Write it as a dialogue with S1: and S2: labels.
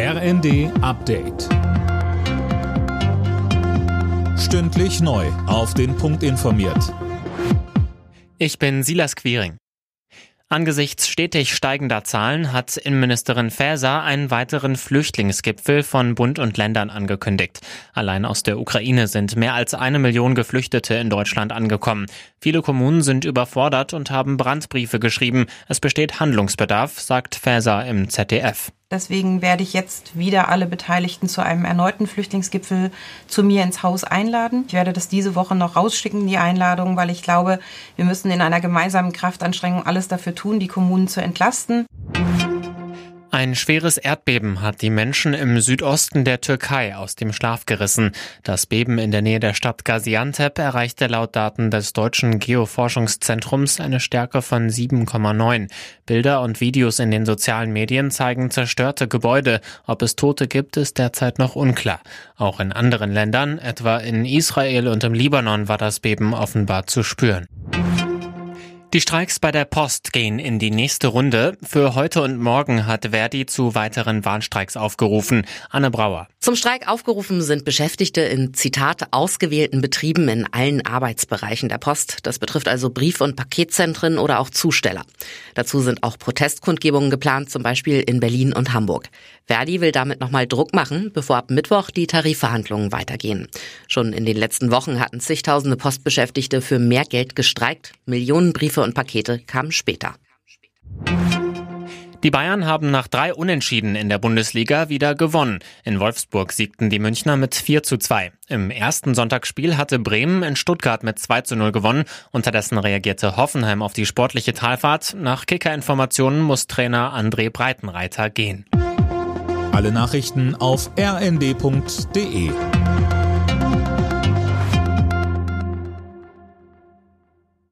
S1: RND Update. Stündlich neu. Auf den Punkt informiert.
S2: Ich bin Silas Quiring. Angesichts stetig steigender Zahlen hat Innenministerin Faeser einen weiteren Flüchtlingsgipfel von Bund und Ländern angekündigt. Allein aus der Ukraine sind mehr als eine Million Geflüchtete in Deutschland angekommen. Viele Kommunen sind überfordert und haben Brandbriefe geschrieben. Es besteht Handlungsbedarf, sagt Faeser im ZDF.
S3: Deswegen werde ich jetzt wieder alle Beteiligten zu einem erneuten Flüchtlingsgipfel zu mir ins Haus einladen. Ich werde das diese Woche noch rausschicken, die Einladung, weil ich glaube, wir müssen in einer gemeinsamen Kraftanstrengung alles dafür tun, die Kommunen zu entlasten.
S2: Ein schweres Erdbeben hat die Menschen im Südosten der Türkei aus dem Schlaf gerissen. Das Beben in der Nähe der Stadt Gaziantep erreichte laut Daten des deutschen Geoforschungszentrums eine Stärke von 7,9. Bilder und Videos in den sozialen Medien zeigen zerstörte Gebäude. Ob es Tote gibt, ist derzeit noch unklar. Auch in anderen Ländern, etwa in Israel und im Libanon, war das Beben offenbar zu spüren. Die Streiks bei der Post gehen in die nächste Runde. Für heute und morgen hat Verdi zu weiteren Warnstreiks aufgerufen. Anne Brauer.
S4: Zum Streik aufgerufen sind Beschäftigte in Zitat ausgewählten Betrieben in allen Arbeitsbereichen der Post. Das betrifft also Brief- und Paketzentren oder auch Zusteller. Dazu sind auch Protestkundgebungen geplant, zum Beispiel in Berlin und Hamburg. Verdi will damit nochmal Druck machen, bevor ab Mittwoch die Tarifverhandlungen weitergehen. Schon in den letzten Wochen hatten zigtausende Postbeschäftigte für mehr Geld gestreikt. Millionen Briefe Briefe und Pakete kamen später.
S2: Die Bayern haben nach drei Unentschieden in der Bundesliga wieder gewonnen. In Wolfsburg siegten die Münchner mit 4 zu 2. Im ersten Sonntagsspiel hatte Bremen in Stuttgart mit 2 zu 0 gewonnen. Unterdessen reagierte Hoffenheim auf die sportliche Talfahrt. Nach Kicker-Informationen muss Trainer André Breitenreiter gehen.
S1: Alle Nachrichten auf rnd.de